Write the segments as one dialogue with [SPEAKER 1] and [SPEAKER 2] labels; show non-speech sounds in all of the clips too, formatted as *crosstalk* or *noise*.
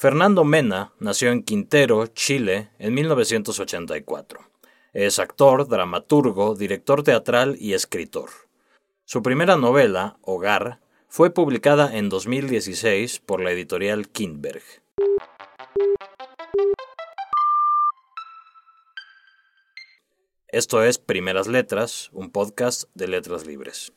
[SPEAKER 1] Fernando Mena nació en Quintero, Chile, en 1984. Es actor, dramaturgo, director teatral y escritor. Su primera novela, Hogar, fue publicada en 2016 por la editorial Kindberg. Esto es Primeras Letras, un podcast de letras libres.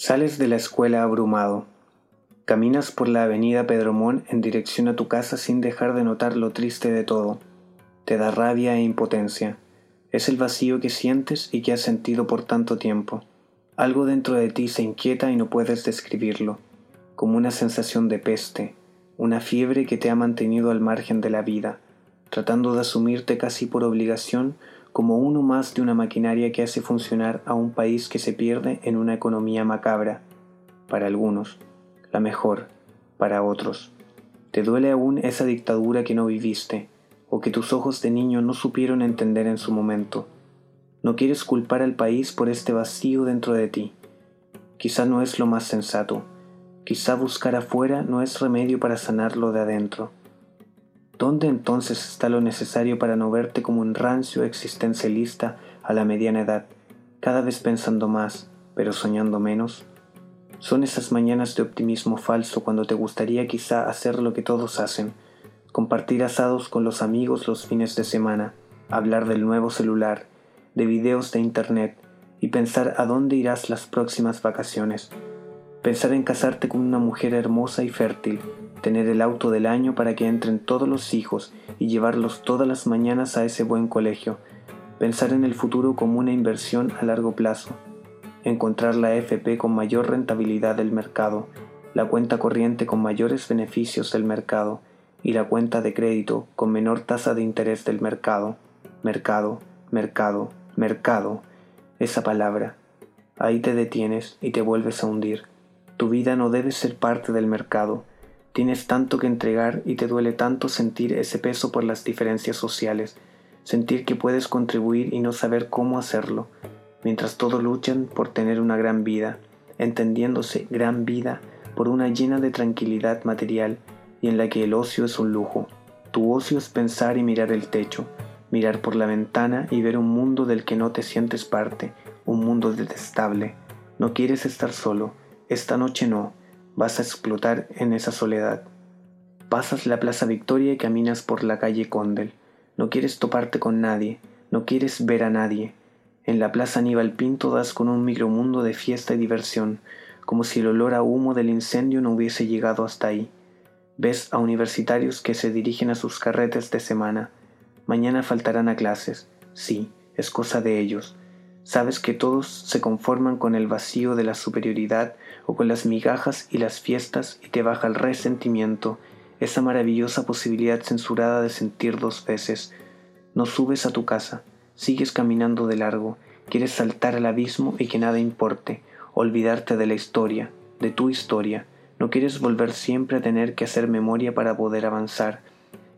[SPEAKER 2] Sales de la escuela abrumado. Caminas por la avenida Pedromón en dirección a tu casa sin dejar de notar lo triste de todo. Te da rabia e impotencia. Es el vacío que sientes y que has sentido por tanto tiempo. Algo dentro de ti se inquieta y no puedes describirlo, como una sensación de peste, una fiebre que te ha mantenido al margen de la vida, tratando de asumirte casi por obligación como uno más de una maquinaria que hace funcionar a un país que se pierde en una economía macabra, para algunos, la mejor, para otros. ¿Te duele aún esa dictadura que no viviste, o que tus ojos de niño no supieron entender en su momento? No quieres culpar al país por este vacío dentro de ti. Quizá no es lo más sensato, quizá buscar afuera no es remedio para sanarlo de adentro. ¿Dónde entonces está lo necesario para no verte como un rancio existencialista a la mediana edad, cada vez pensando más, pero soñando menos? Son esas mañanas de optimismo falso cuando te gustaría quizá hacer lo que todos hacen, compartir asados con los amigos los fines de semana, hablar del nuevo celular, de videos de internet y pensar a dónde irás las próximas vacaciones. Pensar en casarte con una mujer hermosa y fértil, tener el auto del año para que entren todos los hijos y llevarlos todas las mañanas a ese buen colegio, pensar en el futuro como una inversión a largo plazo, encontrar la FP con mayor rentabilidad del mercado, la cuenta corriente con mayores beneficios del mercado. Y la cuenta de crédito con menor tasa de interés del mercado, mercado, mercado, mercado, esa palabra. Ahí te detienes y te vuelves a hundir. Tu vida no debe ser parte del mercado, Tienes tanto que entregar y te duele tanto sentir ese peso por las diferencias sociales, sentir que puedes contribuir y no saber cómo hacerlo, mientras todos luchan por tener una gran vida, entendiéndose gran vida por una llena de tranquilidad material y en la que el ocio es un lujo. Tu ocio es pensar y mirar el techo, mirar por la ventana y ver un mundo del que no te sientes parte, un mundo detestable. No quieres estar solo, esta noche no, vas a explotar en esa soledad. Pasas la Plaza Victoria y caminas por la calle Condel. No quieres toparte con nadie, no quieres ver a nadie. En la Plaza Aníbal Pinto das con un micromundo de fiesta y diversión, como si el olor a humo del incendio no hubiese llegado hasta ahí. Ves a universitarios que se dirigen a sus carretes de semana. Mañana faltarán a clases. Sí, es cosa de ellos. Sabes que todos se conforman con el vacío de la superioridad o con las migajas y las fiestas y te baja el resentimiento, esa maravillosa posibilidad censurada de sentir dos veces. No subes a tu casa, sigues caminando de largo, quieres saltar al abismo y que nada importe, olvidarte de la historia, de tu historia, no quieres volver siempre a tener que hacer memoria para poder avanzar.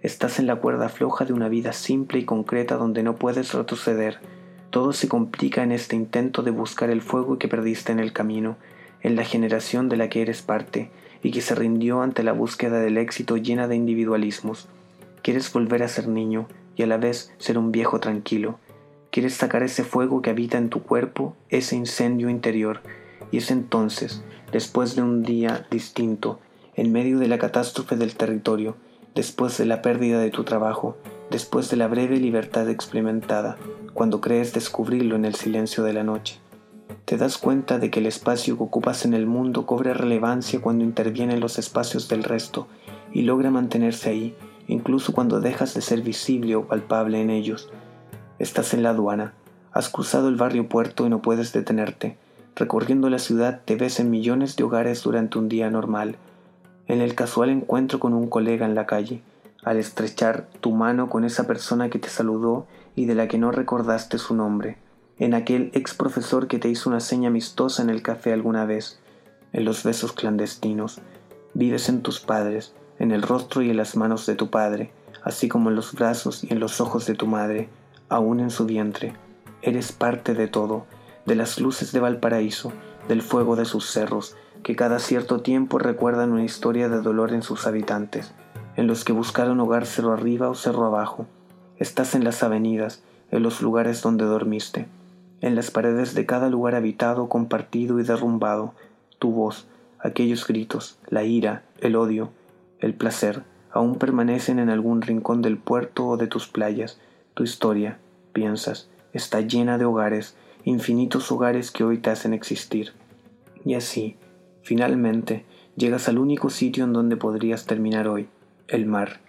[SPEAKER 2] Estás en la cuerda floja de una vida simple y concreta donde no puedes retroceder, todo se complica en este intento de buscar el fuego que perdiste en el camino, en la generación de la que eres parte y que se rindió ante la búsqueda del éxito llena de individualismos. Quieres volver a ser niño y a la vez ser un viejo tranquilo. Quieres sacar ese fuego que habita en tu cuerpo, ese incendio interior, y es entonces, después de un día distinto, en medio de la catástrofe del territorio, después de la pérdida de tu trabajo, después de la breve libertad experimentada, cuando crees descubrirlo en el silencio de la noche. Te das cuenta de que el espacio que ocupas en el mundo cobra relevancia cuando interviene en los espacios del resto y logra mantenerse ahí, incluso cuando dejas de ser visible o palpable en ellos. Estás en la aduana, has cruzado el barrio puerto y no puedes detenerte. Recorriendo la ciudad te ves en millones de hogares durante un día normal. En el casual encuentro con un colega en la calle, al estrechar tu mano con esa persona que te saludó y de la que no recordaste su nombre, en aquel ex profesor que te hizo una seña amistosa en el café alguna vez, en los besos clandestinos, vives en tus padres, en el rostro y en las manos de tu padre, así como en los brazos y en los ojos de tu madre, aún en su vientre. Eres parte de todo, de las luces de Valparaíso, del fuego de sus cerros, que cada cierto tiempo recuerdan una historia de dolor en sus habitantes, en los que buscaron hogar cerro arriba o cerro abajo. Estás en las avenidas, en los lugares donde dormiste, en las paredes de cada lugar habitado, compartido y derrumbado, tu voz, aquellos gritos, la ira, el odio, el placer, aún permanecen en algún rincón del puerto o de tus playas. Tu historia, piensas, está llena de hogares, infinitos hogares que hoy te hacen existir. Y así, finalmente, llegas al único sitio en donde podrías terminar hoy, el mar,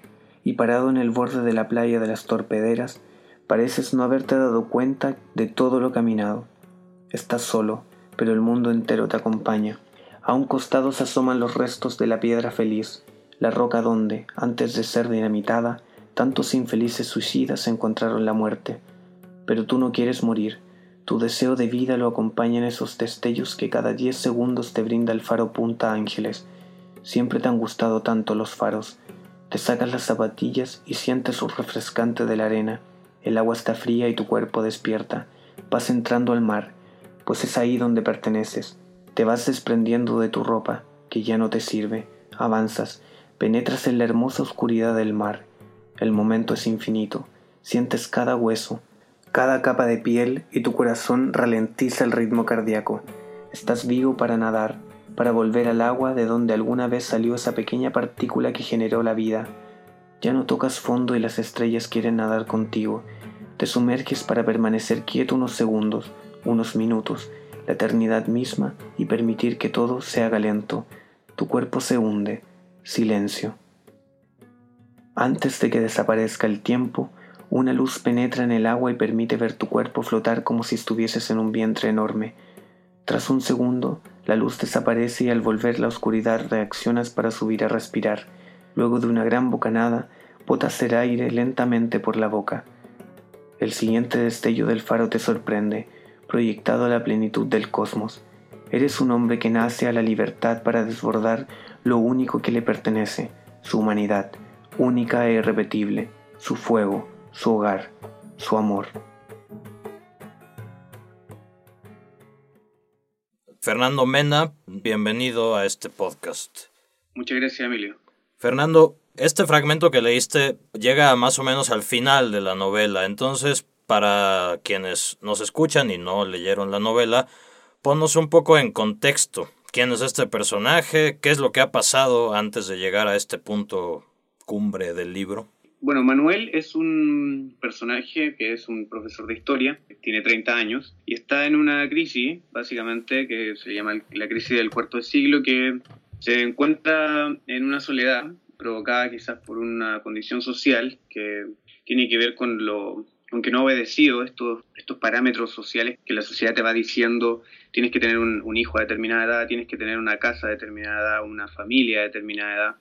[SPEAKER 2] y parado en el borde de la playa de las torpederas, pareces no haberte dado cuenta de todo lo caminado. Estás solo, pero el mundo entero te acompaña. A un costado se asoman los restos de la piedra feliz, la roca donde, antes de ser dinamitada, tantos infelices suicidas encontraron la muerte. Pero tú no quieres morir, tu deseo de vida lo acompaña en esos destellos que cada diez segundos te brinda el faro Punta Ángeles. Siempre te han gustado tanto los faros. Te sacas las zapatillas y sientes su refrescante de la arena. El agua está fría y tu cuerpo despierta. Vas entrando al mar, pues es ahí donde perteneces. Te vas desprendiendo de tu ropa, que ya no te sirve. Avanzas, penetras en la hermosa oscuridad del mar. El momento es infinito. Sientes cada hueso, cada capa de piel y tu corazón ralentiza el ritmo cardíaco. Estás vivo para nadar, para volver al agua de donde alguna vez salió esa pequeña partícula que generó la vida. Ya no tocas fondo y las estrellas quieren nadar contigo. Te sumerges para permanecer quieto unos segundos, unos minutos, la eternidad misma y permitir que todo se haga lento. Tu cuerpo se hunde. Silencio. Antes de que desaparezca el tiempo, una luz penetra en el agua y permite ver tu cuerpo flotar como si estuvieses en un vientre enorme. Tras un segundo, la luz desaparece y al volver la oscuridad reaccionas para subir a respirar. Luego de una gran bocanada, botas el aire lentamente por la boca. El siguiente destello del faro te sorprende, proyectado a la plenitud del cosmos. Eres un hombre que nace a la libertad para desbordar lo único que le pertenece, su humanidad, única e irrepetible, su fuego, su hogar, su amor.
[SPEAKER 1] Fernando Mena, bienvenido a este podcast.
[SPEAKER 3] Muchas gracias, Emilio.
[SPEAKER 1] Fernando, este fragmento que leíste llega más o menos al final de la novela, entonces para quienes nos escuchan y no leyeron la novela, ponnos un poco en contexto. ¿Quién es este personaje? ¿Qué es lo que ha pasado antes de llegar a este punto cumbre del libro?
[SPEAKER 3] Bueno, Manuel es un personaje que es un profesor de historia, tiene 30 años y está en una crisis, básicamente, que se llama la crisis del cuarto siglo, que se encuentra en una soledad provocada quizás por una condición social que tiene que ver con lo con que no ha obedecido estos, estos parámetros sociales que la sociedad te va diciendo, tienes que tener un, hijo a determinada edad, tienes que tener una casa determinada edad, una familia a determinada edad,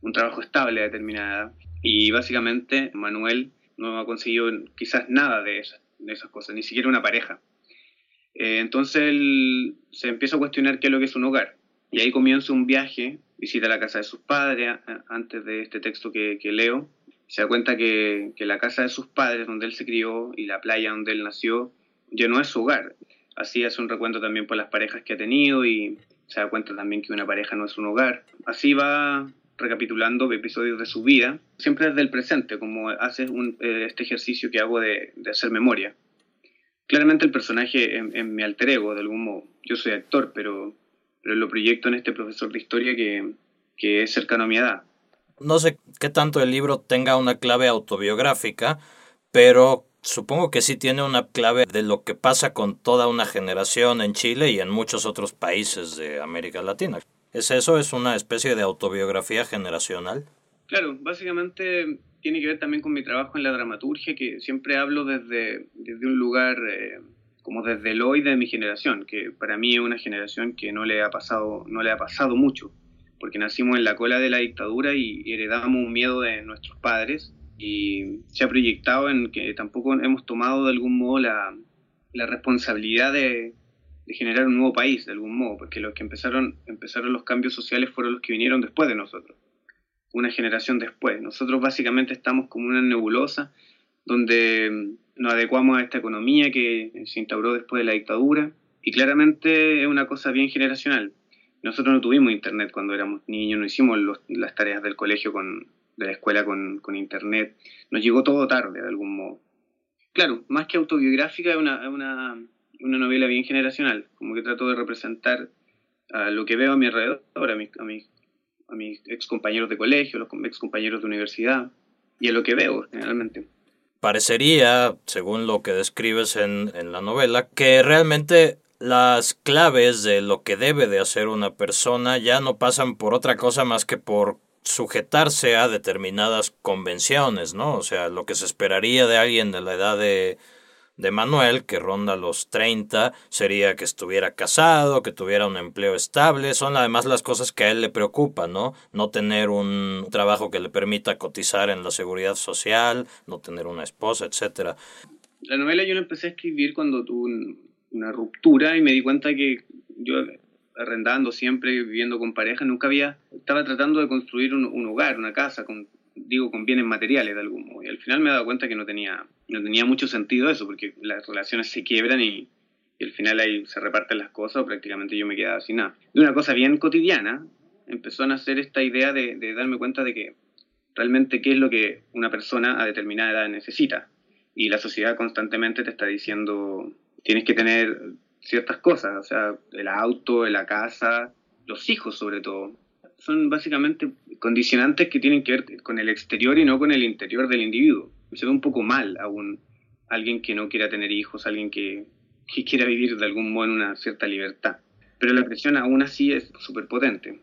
[SPEAKER 3] un trabajo estable a determinada edad. Y básicamente Manuel no ha conseguido quizás nada de esas, cosas, ni siquiera una pareja. Eh, entonces él se empieza a cuestionar qué es lo que es un hogar. Y ahí comienza un viaje, visita la casa de sus padres antes de este texto que, que leo. Se da cuenta que, que, la casa de sus padres, donde él se crió, y la playa donde él nació, ya no es su hogar. Así hace un recuento también por las parejas que ha tenido y se da cuenta también que una pareja no es un hogar. Así va recapitulando episodios de su vida, siempre desde el presente, como hace un, eh, este ejercicio que hago de, de, hacer memoria. Claramente el personaje en, mi alter ego, de algún modo. Yo soy actor, pero, pero lo proyecto en este profesor de historia que, que es cercano a mi edad.
[SPEAKER 1] No sé qué tanto el libro tenga una clave autobiográfica, pero supongo que sí tiene una clave de lo que pasa con toda una generación en Chile y en muchos otros países de América Latina. ¿Es eso? ¿Es una especie de autobiografía generacional?
[SPEAKER 3] Claro, básicamente tiene que ver también con mi trabajo en la dramaturgia, que siempre hablo desde, desde un lugar eh, como desde el hoy de mi generación, que para mí es una generación que no le ha pasado, no le ha pasado mucho, porque nacimos en la cola de la dictadura y heredamos un miedo de nuestros padres y se ha proyectado en que tampoco hemos tomado de algún modo la, la responsabilidad de, de generar un nuevo país de algún modo, porque los que empezaron, empezaron los cambios sociales fueron los que vinieron después de nosotros, una generación después. Nosotros básicamente estamos como una nebulosa donde nos adecuamos a esta economía que se instauró después de la dictadura y claramente es una cosa bien generacional. Nosotros no tuvimos internet cuando éramos niños, no hicimos las tareas del colegio con, de la escuela con, con, internet, nos llegó todo tarde de algún modo. Claro, más que autobiográfica es una, una, una novela bien generacional, como que trato de representar a lo que veo a mi alrededor, a mis, a mis, a mis ex compañeros de colegio, los ex compañeros de universidad, y a lo que veo generalmente.
[SPEAKER 1] Parecería, según lo que describes en, en la novela, que realmente las claves de lo que debe de hacer una persona ya no pasan por otra cosa más que por sujetarse a determinadas convenciones, ¿no? O sea, lo que se esperaría de alguien de la edad de, de Manuel, que ronda los 30, sería que estuviera casado, que tuviera un empleo estable. Son además las cosas que a él le preocupan, ¿no? No tener un trabajo que le permita cotizar en la seguridad social, no tener una esposa, etcétera.
[SPEAKER 3] La novela yo la empecé a escribir cuando tuve una ruptura y me di cuenta que yo arrendando siempre, viviendo con pareja, nunca había, estaba tratando de construir un, hogar, una casa, con, digo, con bienes materiales de algún modo. Y al final me he dado cuenta que no tenía, no tenía mucho sentido eso, porque las relaciones se quiebran y, al final ahí se reparten las cosas, o prácticamente yo me quedaba sin nada. De una cosa bien cotidiana, empezó a nacer esta idea de, de darme cuenta de que realmente qué es lo que una persona a determinada edad necesita. Y la sociedad constantemente te está diciendo, tienes que tener ciertas cosas, o sea, el auto, la casa, los hijos sobre todo. Son básicamente condicionantes que tienen que ver con el exterior y no con el interior del individuo. Se ve un poco mal aún alguien que no quiera tener hijos, alguien que, quiera vivir de algún modo en una cierta libertad. Pero la presión aún así es súper potente.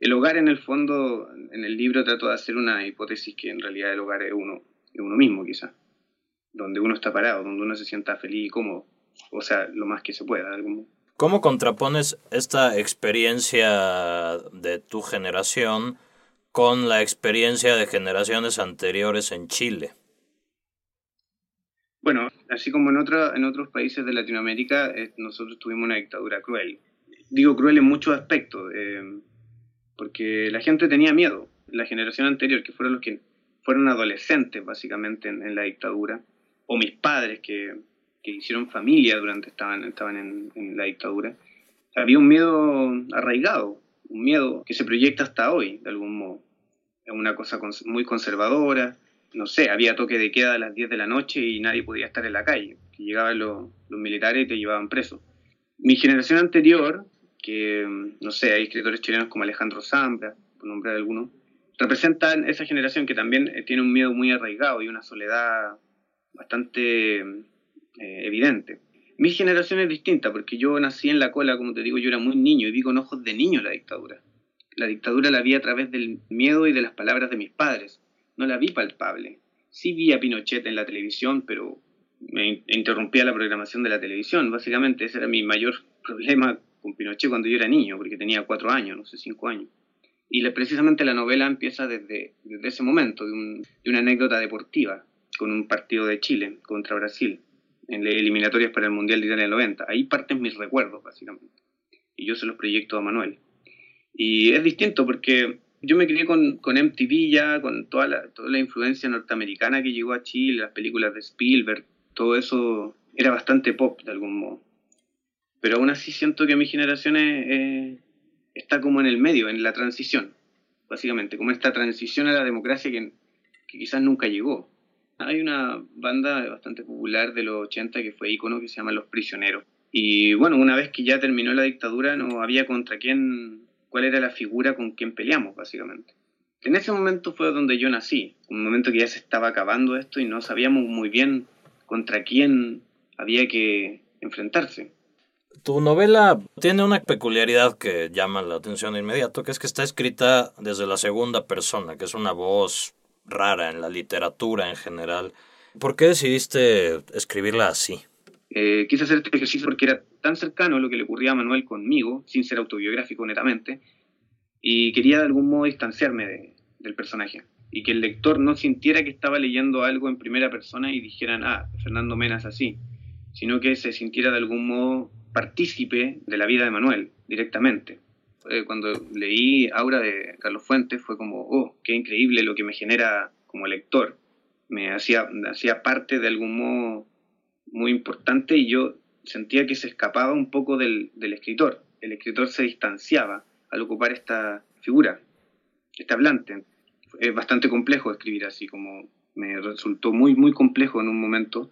[SPEAKER 3] El hogar en el fondo, en el libro trato de hacer una hipótesis que en realidad el hogar es uno, es uno mismo quizá, donde uno está parado, donde uno se sienta feliz y cómodo o sea, lo más que se pueda.
[SPEAKER 1] ¿Cómo contrapones esta experiencia de tu generación con la experiencia de generaciones anteriores en Chile?
[SPEAKER 3] Bueno, así como en, otra, en otros países de Latinoamérica, eh, nosotros tuvimos una dictadura cruel. Digo cruel en muchos aspectos, eh, porque la gente tenía miedo. La generación anterior, que fueron los que fueron adolescentes básicamente en la dictadura, o mis padres que que hicieron familia durante estaban, estaban en, la dictadura, había un miedo arraigado, un miedo que se proyecta hasta hoy, de algún modo. Es una cosa muy conservadora, no sé, había toque de queda a las 10 de la noche y nadie podía estar en la calle, que llegaban los, los militares y te llevaban preso. Mi generación anterior, que, no sé, hay escritores chilenos como Alejandro Zambra, por nombrar alguno, representan esa generación que también eh, tiene un miedo muy arraigado y una soledad bastante eh, evidente. Mi generación es distinta porque yo nací en la cola, como te digo, yo era muy niño y vi con ojos de niño la dictadura. La dictadura la vi a través del miedo y de las palabras de mis padres. No la vi palpable. Sí vi a Pinochet en la televisión, pero me interrumpía la programación de la televisión. Básicamente ese era mi mayor *laughs* problema con Pinochet cuando yo era niño, porque tenía cuatro años, no sé, cinco años. Y precisamente la novela empieza desde, ese momento, de una anécdota deportiva, con un partido de Chile contra Brasil en eliminatorias para el Mundial de Italia del 90. Ahí parten mis recuerdos, básicamente. Y yo se los proyecto a Manuel. Y es distinto porque yo me crié con, con MTV ya, con toda la, toda la influencia norteamericana que llegó a Chile, las películas de Spielberg, todo eso era bastante pop de algún modo. Pero aún así siento que mi generación está como en el medio, en la transición, básicamente, como esta transición a la democracia que, que quizás nunca llegó. Hay una banda bastante popular de los 80 que fue ícono que se llama Los Prisioneros. Y bueno, una vez que ya terminó la dictadura, no había contra quién, cuál era la figura con quien peleamos, básicamente. En ese momento fue donde yo nací, un momento que ya se estaba acabando esto y no sabíamos muy bien contra quién había que enfrentarse.
[SPEAKER 1] Tu novela tiene una peculiaridad que llama la atención de inmediato, que es que está escrita desde la segunda persona, que es una voz rara en la literatura en general. ¿Por qué decidiste escribirla así?
[SPEAKER 3] Eh, quise hacer este ejercicio porque era tan cercano lo que le ocurría a Manuel conmigo, sin ser autobiográfico netamente, y quería de algún modo distanciarme del personaje y que el lector no sintiera que estaba leyendo algo en primera persona y dijeran, ah, Fernando Mena es así, sino que se sintiera de algún modo partícipe de la vida de Manuel directamente. Eh, cuando leí Aura de Carlos Fuentes fue como, oh, qué increíble lo que me genera como lector. me hacía, hacía parte de algún modo muy importante y yo sentía que se escapaba un poco del, del escritor. El escritor se distanciaba al ocupar esta figura, este hablante. Es bastante complejo escribir así, como me resultó muy, muy complejo en un momento,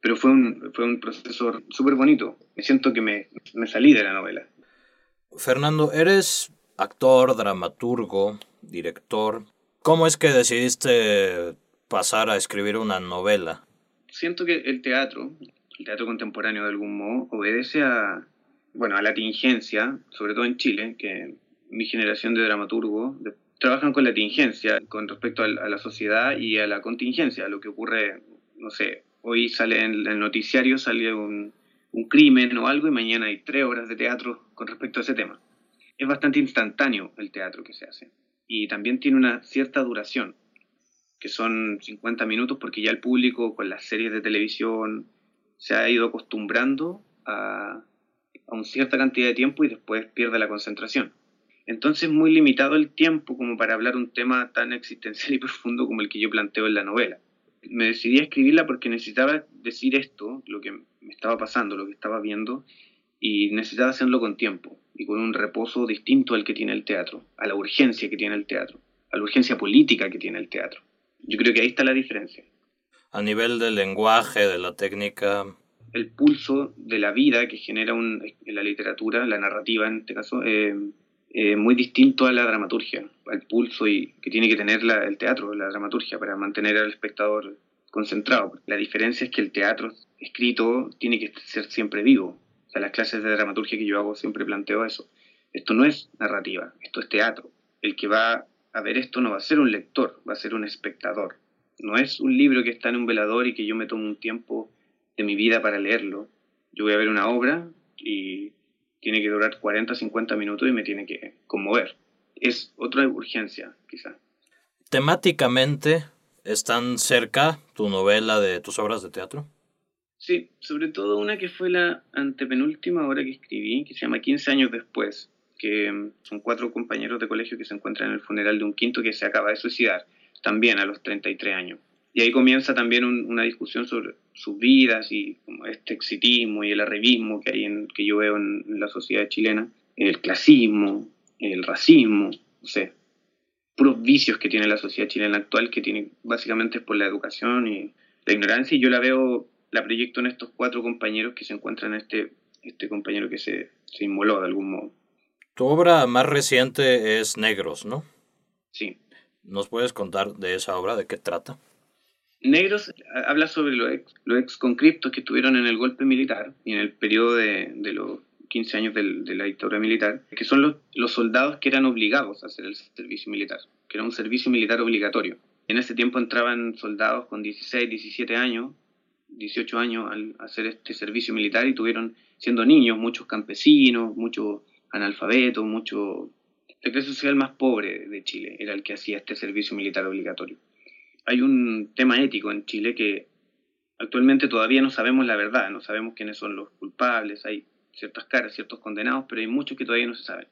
[SPEAKER 3] pero fue un, fue un proceso súper bonito. Me siento que me, me salí de la novela.
[SPEAKER 1] Fernando, eres actor, dramaturgo, director. ¿Cómo es que decidiste pasar a escribir una novela?
[SPEAKER 3] Siento que el teatro, el teatro contemporáneo de algún modo, obedece a, bueno, a la tingencia, sobre todo en Chile, que mi generación de dramaturgo trabajan con la tingencia con respecto a la sociedad y a la contingencia, a lo que ocurre, no sé, hoy sale en el noticiario, sale un, un crimen o algo y mañana hay tres horas de teatro con respecto a ese tema. Es bastante instantáneo el teatro que se hace y también tiene una cierta duración, que son 50 minutos porque ya el público con las series de televisión se ha ido acostumbrando a, a una cierta cantidad de tiempo y después pierde la concentración. Entonces es muy limitado el tiempo como para hablar un tema tan existencial y *laughs* profundo como el que yo planteo en la novela. Me decidí a escribirla porque necesitaba decir esto, lo que me estaba pasando, lo que estaba viendo, y necesitaba hacerlo con tiempo y con un reposo distinto al que tiene el teatro, a la urgencia que tiene el teatro, a la urgencia política que tiene el teatro. Yo creo que ahí está la diferencia.
[SPEAKER 1] A nivel del lenguaje, de la técnica.
[SPEAKER 3] El pulso de la vida que genera un, en la literatura, la narrativa en este caso, eh, eh, muy distinto a la dramaturgia, al pulso y, que tiene que tener el teatro, la dramaturgia, para mantener al espectador concentrado. La diferencia es que el teatro escrito tiene que ser siempre vivo. O sea, las clases de dramaturgia que yo hago siempre planteo eso. Esto no es narrativa, esto es teatro. El que va a ver esto no va a ser un lector, va a ser un espectador. No es un libro que está en un velador y que yo me tomo un tiempo de mi vida para leerlo. Yo voy a ver una obra y tiene que durar 40, 50 minutos y me tiene que conmover. Es otra urgencia, quizá.
[SPEAKER 1] Temáticamente, ¿están cerca tu novela de tus obras de teatro?
[SPEAKER 3] Sí, sobre todo una que fue la antepenúltima obra que escribí, que se llama 15 años después, que mm, son cuatro compañeros de colegio que se encuentran en el funeral de un quinto que se acaba de suicidar, también a los 33 años. Y ahí comienza también una discusión sobre sus vidas y como este exitismo y el arribismo que hay en, que yo veo en, la sociedad chilena, el clasismo, el racismo, no sé, puros vicios que tiene la sociedad chilena actual, que tiene básicamente es por la educación y la ignorancia, y yo la veo, la proyecto en estos cuatro compañeros que se encuentran en este, este compañero que se, se inmoló de algún modo.
[SPEAKER 1] Tu obra más reciente es Negros, ¿no?
[SPEAKER 3] Sí.
[SPEAKER 1] ¿Nos puedes contar de esa obra, de qué trata?
[SPEAKER 3] Negros habla sobre los ex, los ex conscriptos que estuvieron en el golpe militar y en el periodo de, los 15 años de la dictadura militar, que son los, los, soldados que eran obligados a hacer el servicio militar, que era un servicio militar obligatorio. En ese tiempo entraban soldados con 16, 17 años, 18 años al hacer este servicio militar y tuvieron, siendo niños, muchos campesinos, muchos analfabetos, mucho... La clase social más pobre de Chile era el que hacía este servicio militar obligatorio hay un tema ético en Chile que actualmente todavía no sabemos la verdad, no sabemos quiénes son los culpables, hay ciertas caras, ciertos condenados, pero hay muchos que todavía no se saben.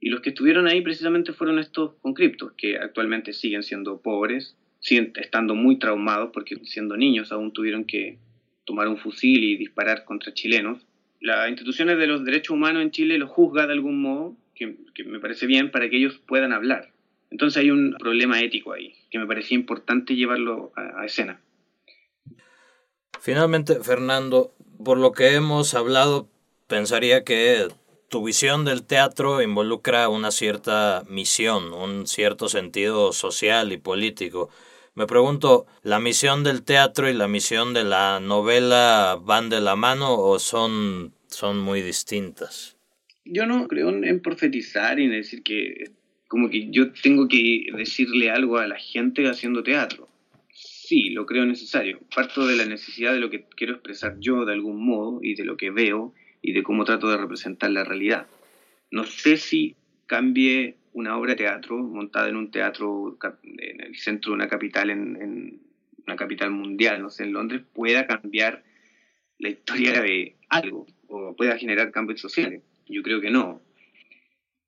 [SPEAKER 3] Y los que estuvieron ahí precisamente fueron estos conscriptos, que actualmente siguen siendo pobres, siguen estando muy traumados porque siendo niños aún tuvieron que tomar un fusil y disparar contra chilenos. Las instituciones de los derechos humanos en Chile los juzga de algún modo, que me parece bien, para que ellos puedan hablar. Entonces hay un problema ético ahí, que me parecía importante llevarlo a, escena.
[SPEAKER 1] Finalmente, Fernando, por lo que hemos hablado, pensaría que tu visión del teatro involucra una cierta misión, un cierto sentido social y político. Me pregunto, ¿la misión del teatro y la misión de la novela van de la mano o son, son muy distintas?
[SPEAKER 3] Yo no creo en profetizar y en decir que como que yo tengo que decirle algo a la gente haciendo teatro. Sí, lo creo necesario. Parto de la necesidad de lo que quiero expresar yo de algún modo y de lo que veo y de cómo trato de representar la realidad. No sé si cambie una obra de teatro montada en un teatro en el centro de una capital, en, en una capital mundial, no sé, en Londres, pueda cambiar la historia de algo o pueda generar cambios sociales. Yo creo que no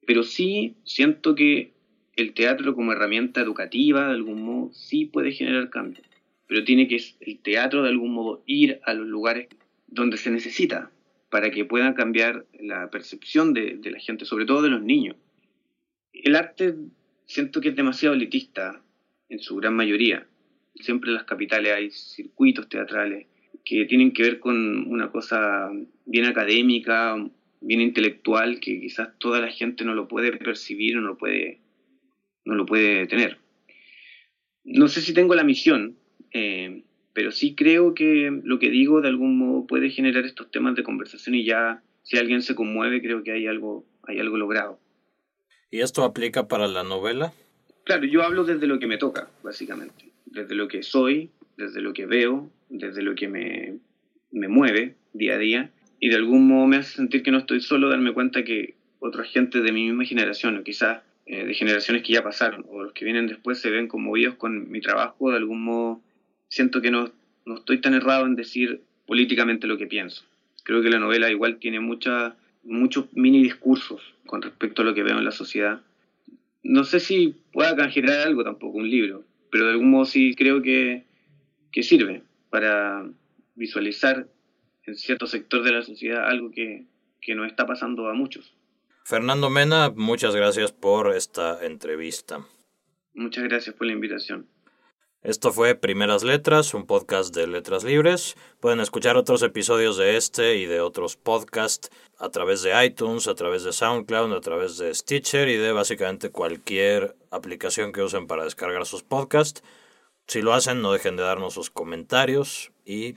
[SPEAKER 3] pero sí siento que el teatro como herramienta educativa, de algún modo, sí puede generar cambio. pero tiene que el teatro de algún modo ir a los lugares donde se necesita para que puedan cambiar la percepción de, de la gente, sobre todo de los niños. El arte siento que es demasiado elitista en su gran mayoría. Siempre en las capitales hay circuitos teatrales que tienen que ver con una cosa bien académica, bien intelectual, que quizás toda la gente no lo puede percibir no lo puede, no lo puede tener. No sé si tengo la misión, eh, pero sí creo que lo que digo de algún modo puede generar estos temas de conversación y ya si alguien se conmueve creo que hay algo, hay algo logrado.
[SPEAKER 1] ¿Y esto aplica para la novela?
[SPEAKER 3] Claro, yo hablo desde lo que me toca, básicamente, desde lo que soy, desde lo que veo, desde lo que me, me mueve día a día y de algún modo me hace sentir que no estoy solo, darme cuenta que otra gente de mi misma generación o quizás eh, de generaciones que ya pasaron o los que vienen después se ven conmovidos con mi trabajo, de algún modo siento que no, no estoy tan errado en decir políticamente lo que pienso. Creo que la novela igual tiene mucha, muchos mini discursos con respecto a lo que veo en la sociedad. No sé si pueda generar algo tampoco, un libro, pero de algún modo sí creo que, que sirve para visualizar en cierto sector de la sociedad algo que, que nos está pasando a muchos.
[SPEAKER 1] Fernando Mena, muchas gracias por esta entrevista.
[SPEAKER 3] Muchas gracias por la invitación.
[SPEAKER 1] Esto fue Primeras Letras, un podcast de Letras Libres. Pueden escuchar otros episodios de este y de otros podcasts a través de iTunes, a través de SoundCloud, a través de Stitcher y de básicamente cualquier aplicación que usen para descargar sus podcasts. Si lo hacen, no dejen de darnos sus comentarios y